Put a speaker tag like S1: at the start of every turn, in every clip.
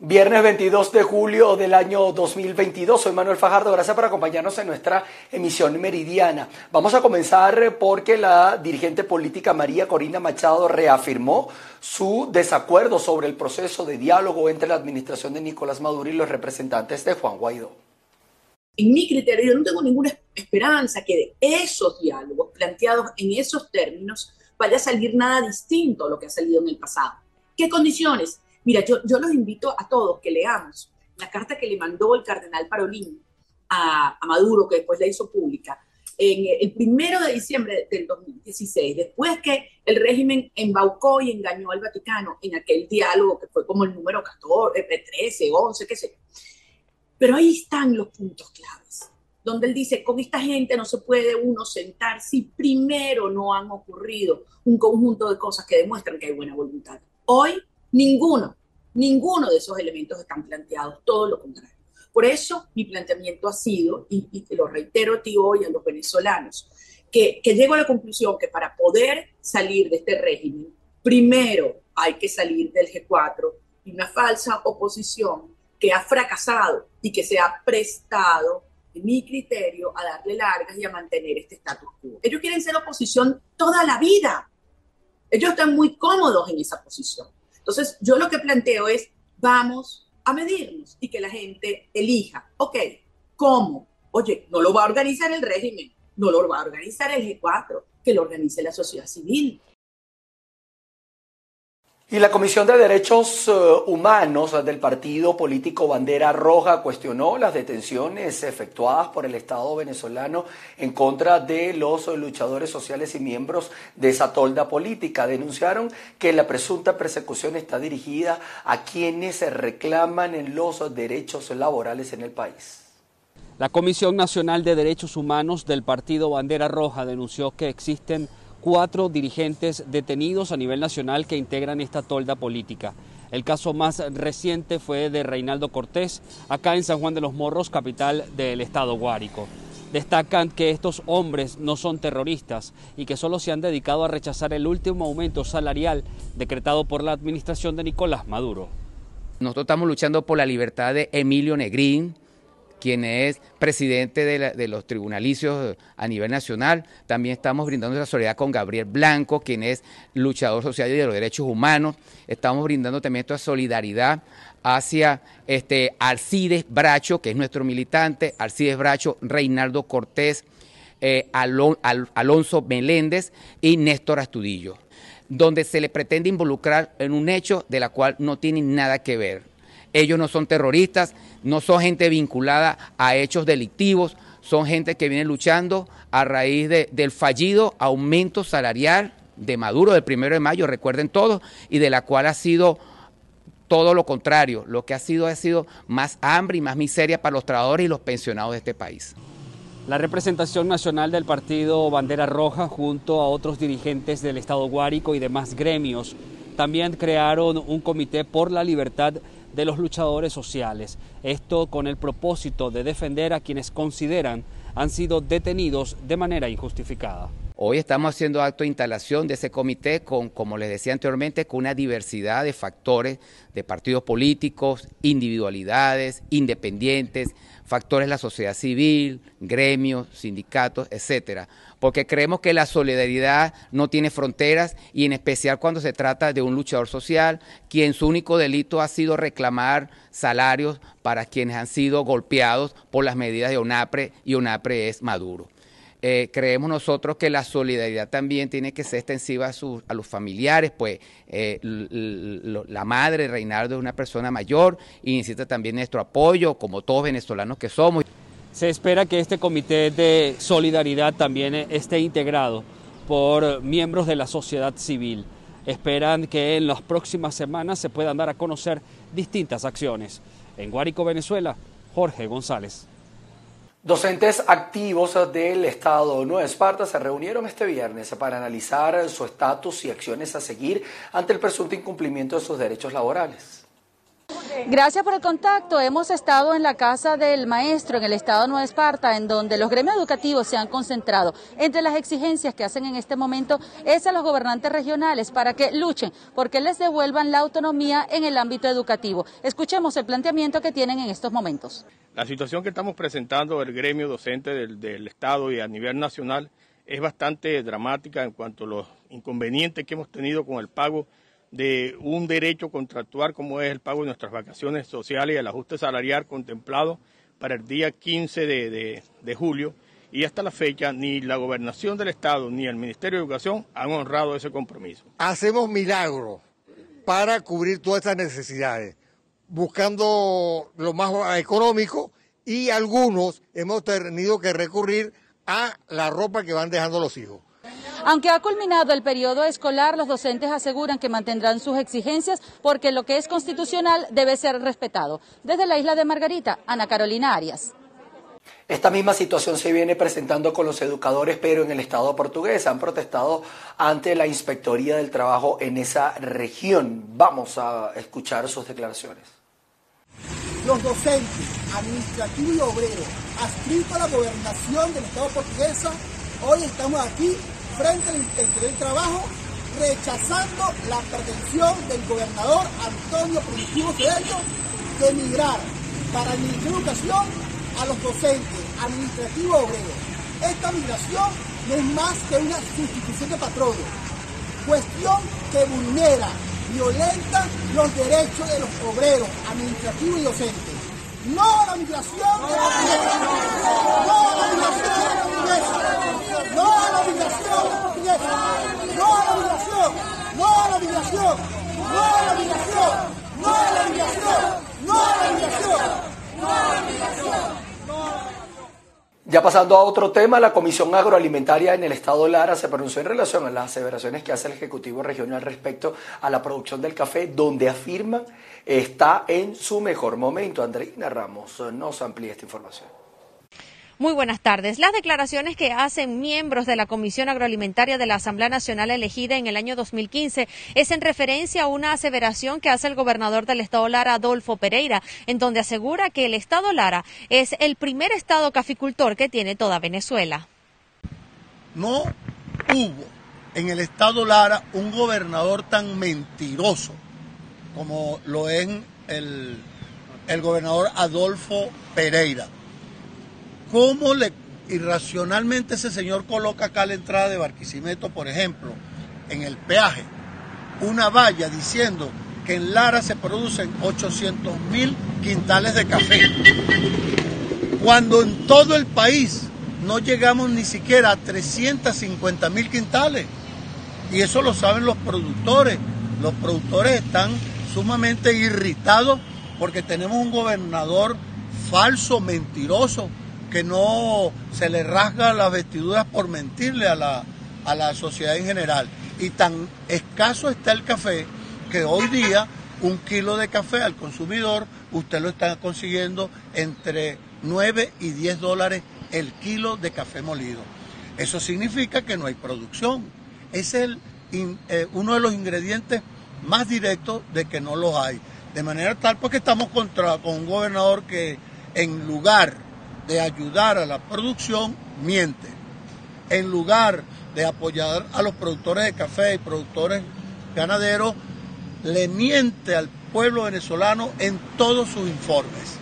S1: Viernes 22 de julio del año 2022. Soy Manuel Fajardo. Gracias por acompañarnos en nuestra emisión meridiana. Vamos a comenzar porque la dirigente política María Corina Machado reafirmó su desacuerdo sobre el proceso de diálogo entre la administración de Nicolás Maduro y los representantes de Juan Guaidó.
S2: En mi criterio, yo no tengo ninguna esperanza que de esos diálogos planteados en esos términos vaya a salir nada distinto a lo que ha salido en el pasado. ¿Qué condiciones? Mira, yo, yo los invito a todos que leamos la carta que le mandó el cardenal Parolín a, a Maduro, que después la hizo pública, en el primero de diciembre del 2016, después que el régimen embaucó y engañó al Vaticano en aquel diálogo que fue como el número 14, 13, 11, qué sé. Pero ahí están los puntos claves, donde él dice, con esta gente no se puede uno sentar si primero no han ocurrido un conjunto de cosas que demuestran que hay buena voluntad. Hoy, ninguno Ninguno de esos elementos están planteados, todo lo contrario. Por eso mi planteamiento ha sido, y, lo reitero a ti hoy a los venezolanos, que, que llego a la conclusión que para poder salir de este régimen, primero hay que salir del G4 y una falsa oposición que ha fracasado y que se ha prestado, en mi criterio, a darle largas y a mantener este status quo. Ellos quieren ser oposición toda la vida. Ellos están muy cómodos en esa posición. Entonces, yo lo que planteo es, vamos a medirnos y que la gente elija, ok, ¿cómo? Oye, no lo va a organizar el régimen, no lo va a organizar el G4, que lo organice la sociedad civil.
S1: Y la Comisión de Derechos eh, Humanos del partido político Bandera Roja cuestionó las detenciones efectuadas por el Estado venezolano en contra de los luchadores sociales y miembros de esa tolda política. Denunciaron que la presunta persecución está dirigida a quienes reclaman los derechos laborales en el país.
S3: La Comisión Nacional de Derechos Humanos del partido Bandera Roja denunció que existen cuatro dirigentes detenidos a nivel nacional que integran esta tolda política. El caso más reciente fue de Reinaldo Cortés, acá en San Juan de los Morros, capital del estado Guárico. Destacan que estos hombres no son terroristas y que solo se han dedicado a rechazar el último aumento salarial decretado por la administración de Nicolás Maduro.
S4: Nosotros estamos luchando por la libertad de Emilio Negrín, quien es presidente de, los tribunalicios a nivel nacional. También estamos brindando la solidaridad con Gabriel Blanco, quien es luchador social y de los derechos humanos. Estamos brindando también esta solidaridad hacia este, Bracho, que es nuestro militante, Alcides Bracho, Reinaldo Cortés, eh, Alonso Meléndez y Néstor Astudillo, donde se le pretende involucrar en un hecho de la cual no tienen nada que ver. Ellos no son terroristas, no son gente vinculada a hechos delictivos, son gente que viene luchando a raíz del fallido aumento salarial de Maduro del primero de mayo, recuerden todos, y de la cual ha sido todo lo contrario. Lo que ha sido ha sido más hambre y más miseria para los trabajadores y los pensionados de este país.
S3: La representación nacional del partido Bandera Roja junto a otros dirigentes del Estado Guárico y demás gremios también crearon un comité por la libertad de los luchadores sociales. Esto con el propósito de defender a quienes consideran han sido detenidos de manera injustificada.
S4: Hoy estamos haciendo acto de instalación de ese comité con, como les decía anteriormente, con una diversidad de factores de partidos políticos, individualidades, independientes, factores de la sociedad civil, gremios, sindicatos, etcétera, porque creemos que la solidaridad no tiene fronteras y en especial cuando se trata de un luchador social quien su único delito ha sido reclamar salarios para quienes han sido golpeados por las medidas de ONAPRE y ONAPRE es Maduro. Eh, creemos nosotros que la solidaridad también tiene que ser extensiva a, los familiares, pues eh, la madre Reinaldo es una persona mayor y necesita también nuestro apoyo, como todos venezolanos que somos.
S3: Se espera que este comité de solidaridad también esté integrado por miembros de la sociedad civil. Esperan que en las próximas semanas se puedan dar a conocer distintas acciones. En Guárico, Venezuela, Jorge González.
S1: Docentes activos del Estado Nueva Esparta se reunieron este viernes para analizar su estatus y acciones a seguir ante el presunto incumplimiento de sus derechos laborales.
S5: Gracias por el contacto. Hemos estado en la casa del maestro en el estado de Nueva Esparta, en donde los gremios educativos se han concentrado. Entre las exigencias que hacen en este momento es a los gobernantes regionales para que luchen porque les devuelvan la autonomía en el ámbito educativo. Escuchemos el planteamiento que tienen en estos momentos.
S6: La situación que estamos presentando el gremio docente del, del Estado y a nivel nacional es bastante dramática en cuanto a los inconvenientes que hemos tenido con el pago de un derecho contractual como es el pago de nuestras vacaciones sociales y el ajuste salarial contemplado para el día 15 de, de, julio y hasta la fecha ni la gobernación del estado ni el Ministerio de Educación han honrado ese compromiso.
S7: Hacemos milagros para cubrir todas estas necesidades, buscando lo más económico y algunos hemos tenido que recurrir a la ropa que van dejando los hijos.
S5: Aunque ha culminado el periodo escolar, los docentes aseguran que mantendrán sus exigencias porque lo que es constitucional debe ser respetado. Desde la isla de Margarita, Ana Carolina Arias.
S1: Esta misma situación se viene presentando con los educadores, pero en el Estado portugués han protestado ante la Inspectoría del Trabajo en esa región. Vamos a escuchar sus declaraciones.
S8: Los docentes, administrativos y obreros adscritos a la gobernación del Estado portuguesa, hoy estamos aquí frente del Trabajo, rechazando la pretensión del gobernador Antonio Primitivo Cedeño de migrar para el Ministerio de Educación a los docentes, administrativos obreros. Esta migración no es más que una sustitución de patrono, cuestión que vulnera, violenta los derechos de los obreros, administrativos y docentes. No a la migración de la No a la migración no a la migración no a la migración, no a la migración, no a la migración, no a la migración, no a la migración.
S1: Ya pasando a otro tema, la Comisión Agroalimentaria en el Estado Lara se pronunció en relación a las aseveraciones que hace el Ejecutivo Regional respecto a la producción del café, donde afirman está en su mejor momento. Andreina Ramos nos amplía esta información.
S9: Muy buenas tardes. Las declaraciones que hacen miembros de la Comisión Agroalimentaria de la Asamblea Nacional elegida en el año 2015 es en referencia a una aseveración que hace el gobernador del estado Lara, Adolfo Pereira, en donde asegura que el estado Lara es el primer estado caficultor que tiene toda Venezuela.
S8: No hubo en el estado Lara un gobernador tan mentiroso como lo es el, el gobernador Adolfo Pereira ¿Cómo le irracionalmente ese señor coloca acá la entrada de Barquisimeto, por ejemplo, en el peaje, una valla diciendo que en Lara se producen 800 mil quintales de café, cuando en todo el país no llegamos ni siquiera a 350 mil quintales. Y eso lo saben los productores. Los productores están sumamente irritados porque tenemos un gobernador falso, mentiroso, que no se le rasga las vestiduras por mentirle a la, a la sociedad en general. Y tan escaso está el café que hoy día un kilo de café al consumidor usted lo está consiguiendo entre 9 y 10 dólares el kilo de café molido. Eso significa que no hay producción. Es el, eh, uno de los ingredientes más directos de que no los hay. De manera tal porque estamos contra, con un gobernador que en lugar de ayudar a la producción, miente. En lugar de apoyar a los productores de café y productores ganaderos, le miente al pueblo venezolano en todos sus informes.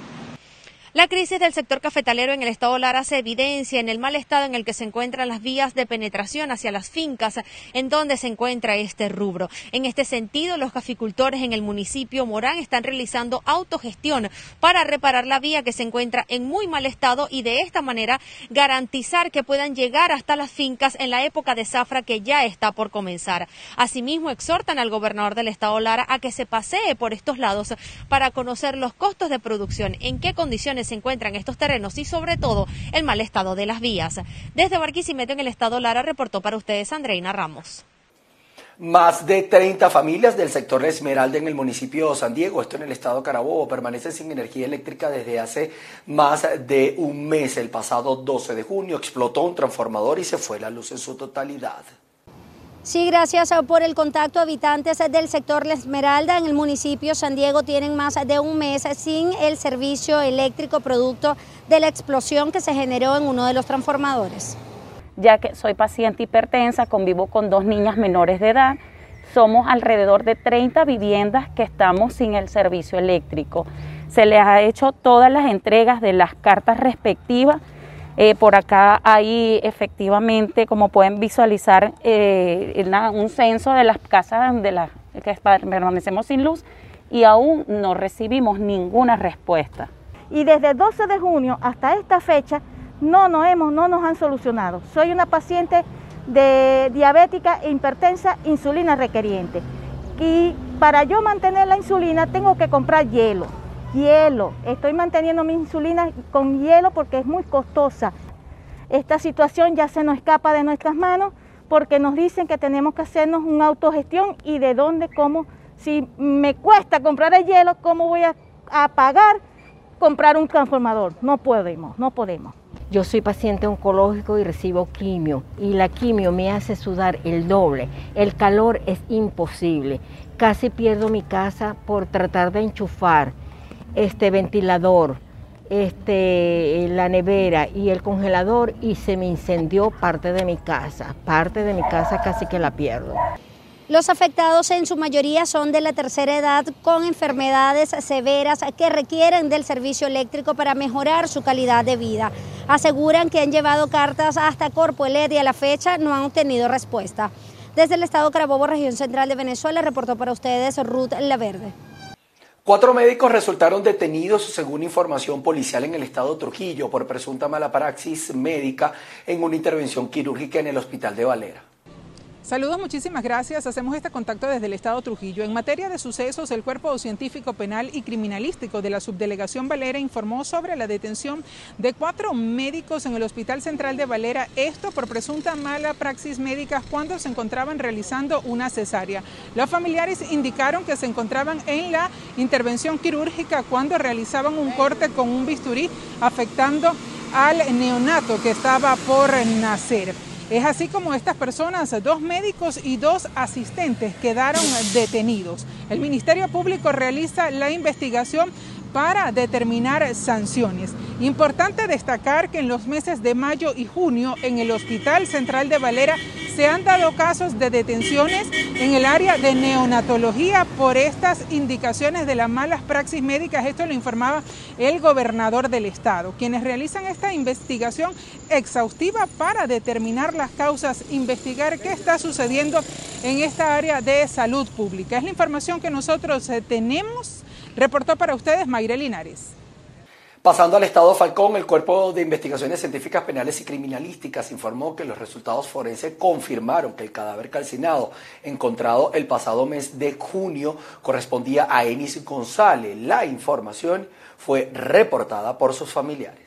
S9: La crisis del sector cafetalero en el estado Lara se evidencia en el mal estado en el que se encuentran las vías de penetración hacia las fincas en donde se encuentra este rubro. En este sentido, los caficultores en el municipio Morán están realizando autogestión para reparar la vía que se encuentra en muy mal estado y de esta manera garantizar que puedan llegar hasta las fincas en la época de zafra que ya está por comenzar. Asimismo, exhortan al gobernador del estado Lara a que se pasee por estos lados para conocer los costos de producción, en qué condiciones se encuentran estos terrenos y sobre todo el mal estado de las vías. Desde Barquisimeto en el estado Lara reportó para ustedes Andreina Ramos.
S1: Más de 30 familias del sector Esmeralda en el municipio de San Diego, esto en el estado Carabobo, permanecen sin energía eléctrica desde hace más de un mes. El pasado 12 de junio explotó un transformador y se fue la luz en su totalidad.
S10: Sí, gracias por el contacto. Habitantes del sector La Esmeralda en el municipio San Diego tienen más de un mes sin el servicio eléctrico producto de la explosión que se generó en uno de los transformadores.
S11: Ya que soy paciente hipertensa, convivo con dos niñas menores de edad, somos alrededor de 30 viviendas que estamos sin el servicio eléctrico. Se les ha hecho todas las entregas de las cartas respectivas eh, por acá hay efectivamente, como pueden visualizar, eh, un censo de las casas de las que permanecemos sin luz y aún no recibimos ninguna respuesta.
S12: Y desde el 12 de junio hasta esta fecha no nos, hemos, no nos han solucionado. Soy una paciente de diabética e hipertensa, insulina requeriente. Y para yo mantener la insulina tengo que comprar hielo hielo. Estoy manteniendo mi insulina con hielo porque es muy costosa. Esta situación ya se nos escapa de nuestras manos porque nos dicen que tenemos que hacernos una autogestión y de dónde, cómo, si me cuesta comprar el hielo, ¿cómo voy a, pagar comprar un transformador? No podemos, no podemos.
S13: Yo soy paciente oncológico y recibo quimio y la quimio me hace sudar el doble. El calor es imposible. Casi pierdo mi casa por tratar de enchufar este ventilador, este, la nevera y el congelador y se me incendió parte de mi casa. Parte de mi casa casi que la pierdo.
S10: Los afectados en su mayoría son de la tercera edad con enfermedades severas que requieren del servicio eléctrico para mejorar su calidad de vida. Aseguran que han llevado cartas hasta Corpo LED y a la fecha no han obtenido respuesta. Desde el estado Carabobo, región central de Venezuela, reportó para ustedes Ruth Laverde.
S1: Cuatro médicos resultaron detenidos, según información policial, en el estado Trujillo por presunta mala praxis médica en una intervención quirúrgica en el hospital de Valera.
S14: Saludos, muchísimas gracias. Hacemos este contacto desde el Estado Trujillo. En materia de sucesos, el Cuerpo Científico Penal y Criminalístico de la Subdelegación Valera informó sobre la detención de cuatro médicos en el Hospital Central de Valera, esto por presunta mala praxis médica cuando se encontraban realizando una cesárea. Los familiares indicaron que se encontraban en la intervención quirúrgica cuando realizaban un corte con un bisturí afectando al neonato que estaba por nacer. Es así como estas personas, dos médicos y dos asistentes, quedaron detenidos. El Ministerio Público realiza la investigación para determinar sanciones. Importante destacar que en los meses de mayo y junio en el Hospital Central de Valera se han dado casos de detenciones en el área de neonatología por estas indicaciones de las malas praxis médicas. Esto lo informaba el gobernador del estado, quienes realizan esta investigación exhaustiva para determinar las causas, investigar qué está sucediendo en esta área de salud pública. Es la información que nosotros eh, tenemos. Reportó para ustedes Mayre Linares.
S1: Pasando al estado Falcón, el Cuerpo de Investigaciones Científicas Penales y Criminalísticas informó que los resultados forenses confirmaron que el cadáver calcinado encontrado el pasado mes de junio correspondía a Enis González. La información fue reportada por sus familiares.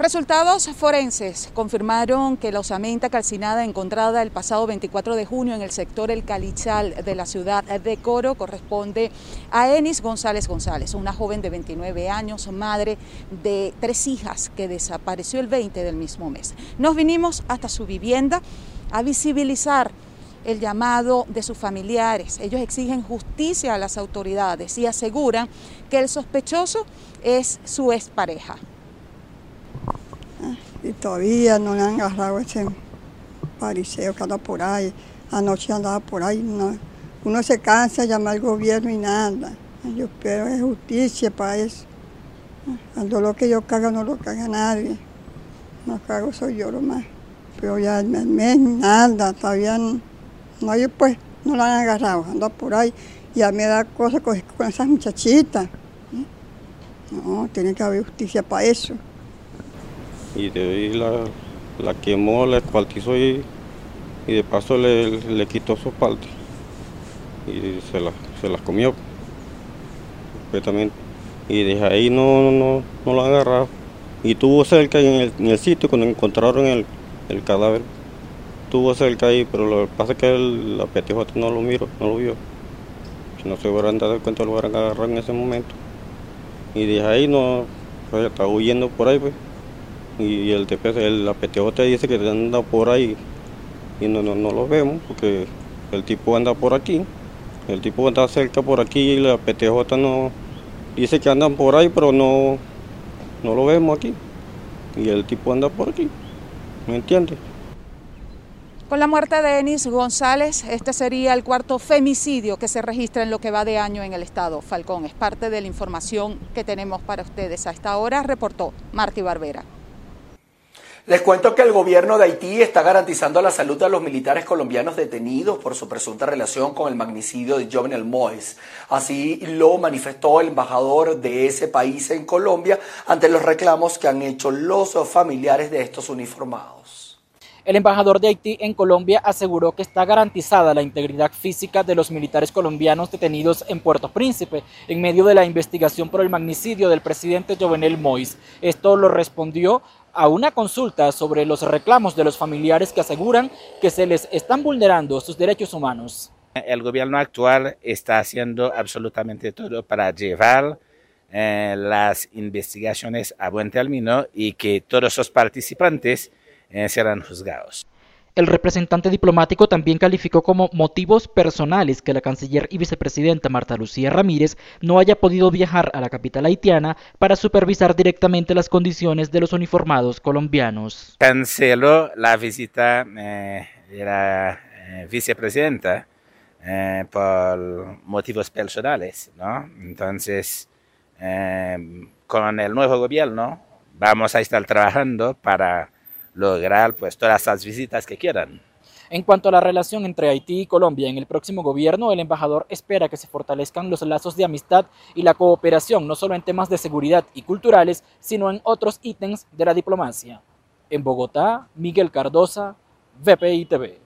S14: Resultados forenses confirmaron que la osamenta calcinada encontrada el pasado 24 de junio en el sector El Calichal de la ciudad de Coro corresponde a Enis González González, una joven de 29 años, madre de tres hijas que desapareció el 20 del mismo mes. Nos vinimos hasta su vivienda a visibilizar el llamado de sus familiares. Ellos exigen justicia a las autoridades y aseguran que el sospechoso es su expareja
S15: y todavía no le han agarrado ese pariseo que anda por ahí. Anoche andaba por ahí. uno se cansa de llamar al gobierno y nada. Yo espero es justicia para eso. El dolor que yo cago no lo caga nadie. No cago soy yo lo más. Pero ya el mes nada, todavía no, hay pues, no la han agarrado, anda por ahí. Ya me da cosas con, con esas muchachitas. No, tiene que haber justicia para eso
S16: y de ahí la, la quemó, la escuartizó y, y de paso le, le quitó su parte y se, la, se las comió completamente. Y desde ahí no, no, no lo han agarrado. Y tuvo cerca en el, en el sitio cuando encontraron el, el, cadáver. Tuvo cerca ahí, pero lo que pasa es que el, la PTJ no lo miró, no lo vio. Si no se hubieran dado cuenta lo hubieran agarrado en ese momento. Y desde ahí no, pues, estaba huyendo por ahí pues y el la PTJ dice que anda por ahí y no, no, no lo vemos porque el tipo anda por aquí, el tipo anda cerca por aquí y la PTJ no dice que andan por ahí, pero no, no lo vemos aquí. Y el tipo anda por aquí, ¿me entiendes?
S14: Con la muerte de Enis González, este sería el cuarto femicidio que se registra en lo que va de año en el estado. Falcón es parte de la información que tenemos para ustedes. A esta hora reportó Marty Barbera.
S1: Les cuento que el gobierno de Haití está garantizando la salud de los militares colombianos detenidos por su presunta relación con el magnicidio de Jovenel Moes. Así lo manifestó el embajador de ese país en Colombia ante los reclamos que han hecho los familiares de estos uniformados.
S17: El embajador de Haití en Colombia aseguró que está garantizada la integridad física de los militares colombianos detenidos en Puerto Príncipe en medio de la investigación por el magnicidio del presidente Jovenel Mois. Esto lo respondió a una consulta sobre los reclamos de los familiares que aseguran que se les están vulnerando sus derechos humanos.
S18: El gobierno actual está haciendo absolutamente todo para llevar eh, las investigaciones a buen término y que todos los participantes serán juzgados.
S17: El representante diplomático también calificó como motivos personales que la canciller y vicepresidenta Marta Lucía Ramírez no haya podido viajar a la capital haitiana para supervisar directamente las condiciones de los uniformados colombianos.
S18: Canceló la visita eh, de la eh, vicepresidenta eh, por motivos personales, ¿no? Entonces, con el nuevo gobierno vamos a estar trabajando para lograr pues todas las visitas que quieran.
S17: En cuanto a la relación entre Haití y Colombia en el próximo gobierno, el embajador espera que se fortalezcan los lazos de amistad y la cooperación, no solo en temas de seguridad y culturales, sino en otros ítems de la diplomacia. En Bogotá, Miguel Cardosa, VPI TV.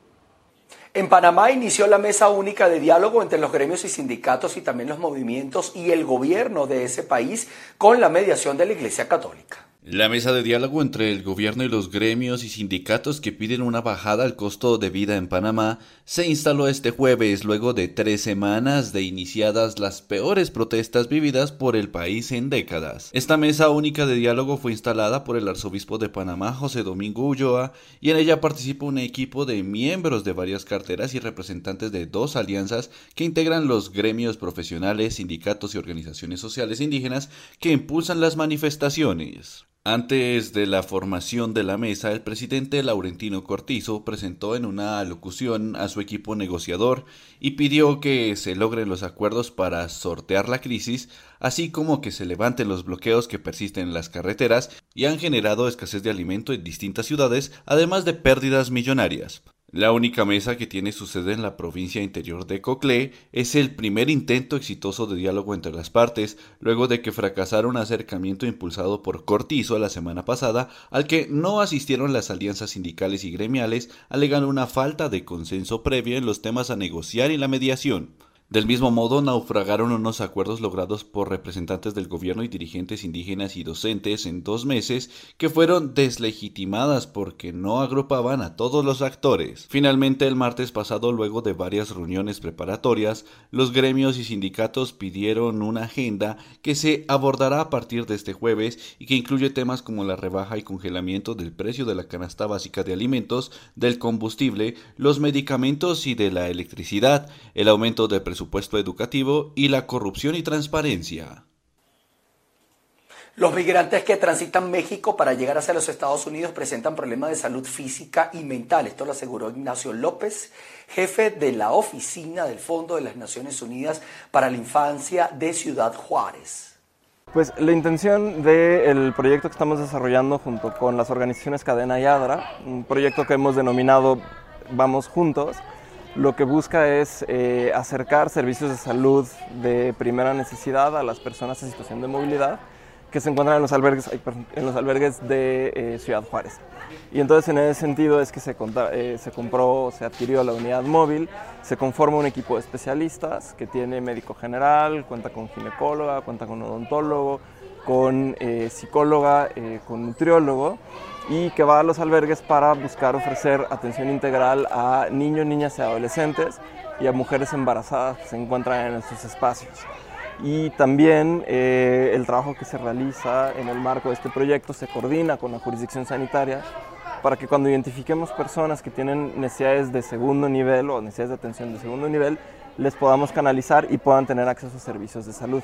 S1: En Panamá inició la mesa única de diálogo entre los gremios y sindicatos y también los movimientos y el gobierno de ese país con la mediación de la Iglesia Católica.
S19: La mesa de diálogo entre el gobierno y los gremios y sindicatos que piden una bajada al costo de vida en Panamá se instaló este jueves luego de tres semanas de iniciadas las peores protestas vividas por el país en décadas. Esta mesa única de diálogo fue instalada por el arzobispo de Panamá, José Domingo Ulloa, y en ella participa un equipo de miembros de varias carteras y representantes de dos alianzas que integran los gremios profesionales, sindicatos y organizaciones sociales indígenas que impulsan las manifestaciones. Antes de la formación de la mesa, el presidente Laurentino Cortizo presentó en una alocución a su equipo negociador y pidió que se logren los acuerdos para sortear la crisis, así como que se levanten los bloqueos que persisten en las carreteras y han generado escasez de alimento en distintas ciudades, además de pérdidas millonarias. La única mesa que tiene su sede en la provincia interior de Coclé es el primer intento exitoso de diálogo entre las partes, luego de que fracasara un acercamiento impulsado por Cortizo la semana pasada, al que no asistieron las alianzas sindicales y gremiales, alegando una falta de consenso previo en los temas a negociar y la mediación. Del mismo modo, naufragaron unos acuerdos logrados por representantes del gobierno y dirigentes indígenas y docentes en dos meses que fueron deslegitimadas porque no agrupaban a todos los actores. Finalmente, el martes pasado, luego de varias reuniones preparatorias, los gremios y sindicatos pidieron una agenda que se abordará a partir de este jueves y que incluye temas como la rebaja y congelamiento del precio de la canasta básica de alimentos, del combustible, los medicamentos y de la electricidad, el aumento de presupuesto educativo y la corrupción y transparencia.
S1: Los migrantes que transitan México para llegar hacia los Estados Unidos presentan problemas de salud física y mental. Esto lo aseguró Ignacio López, jefe de la oficina del Fondo de las Naciones Unidas para la Infancia de Ciudad Juárez.
S20: Pues la intención del proyecto que estamos desarrollando junto con las organizaciones Cadena y Adra, un proyecto que hemos denominado Vamos Juntos, lo que busca es eh, acercar servicios de salud de primera necesidad a las personas en situación de movilidad que se encuentran en los albergues, en los albergues de eh, Ciudad Juárez. Y entonces en ese sentido es que se, eh, se compró, se adquirió la unidad móvil, se conforma un equipo de especialistas que tiene médico general, cuenta con ginecóloga, cuenta con odontólogo, con psicóloga, con nutriólogo y que va a los albergues para buscar ofrecer atención integral a niños, niñas y adolescentes y a mujeres embarazadas que se encuentran en estos espacios. Y también eh, el trabajo que se realiza en el marco de este proyecto se coordina con la jurisdicción sanitaria para que cuando identifiquemos personas que tienen necesidades de segundo nivel o necesidades de atención de segundo nivel, les podamos canalizar y puedan tener acceso a servicios de salud.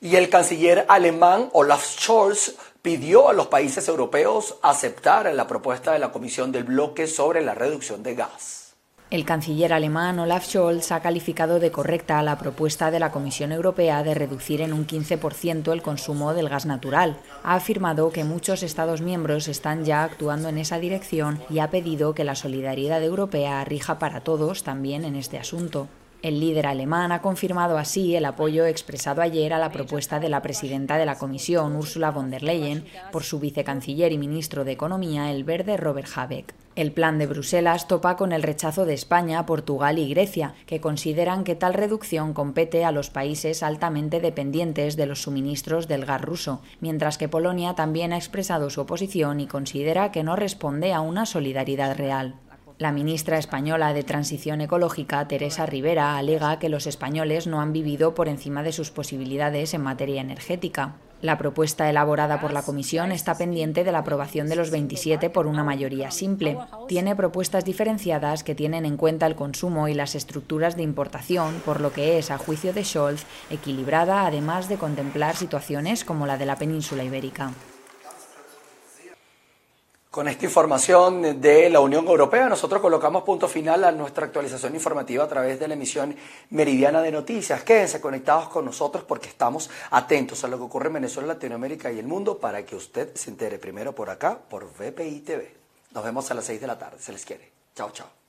S1: Y el canciller alemán Olaf Scholz pidió a los países europeos aceptar la propuesta de la Comisión del Bloque sobre la reducción de gas.
S21: El canciller alemán Olaf Scholz ha calificado de correcta la propuesta de la Comisión Europea de reducir en un 15% el consumo del gas natural. Ha afirmado que muchos Estados miembros están ya actuando en esa dirección y ha pedido que la solidaridad europea rija para todos también en este asunto. El líder alemán ha confirmado así el apoyo expresado ayer a la propuesta de la presidenta de la Comisión, Ursula von der Leyen, por su vicecanciller y ministro de Economía, el verde Robert Habeck. El plan de Bruselas topa con el rechazo de España, Portugal y Grecia, que consideran que tal reducción compete a los países altamente dependientes de los suministros del gas ruso, mientras que Polonia también ha expresado su oposición y considera que no responde a una solidaridad real. La ministra española de Transición Ecológica, Teresa Rivera, alega que los españoles no han vivido por encima de sus posibilidades en materia energética. La propuesta elaborada por la Comisión está pendiente de la aprobación de los 27 por una mayoría simple. Tiene propuestas diferenciadas que tienen en cuenta el consumo y las estructuras de importación, por lo que es, a juicio de Scholz, equilibrada además de contemplar situaciones como la de la península ibérica.
S1: Con esta información de la Unión Europea, nosotros colocamos punto final a nuestra actualización informativa a través de la emisión meridiana de noticias. Quédense conectados con nosotros porque estamos atentos a lo que ocurre en Venezuela, Latinoamérica y el mundo para que usted se entere primero por acá, por VPI TV. Nos vemos a las 6 de la tarde. Se les quiere. Chao, chao.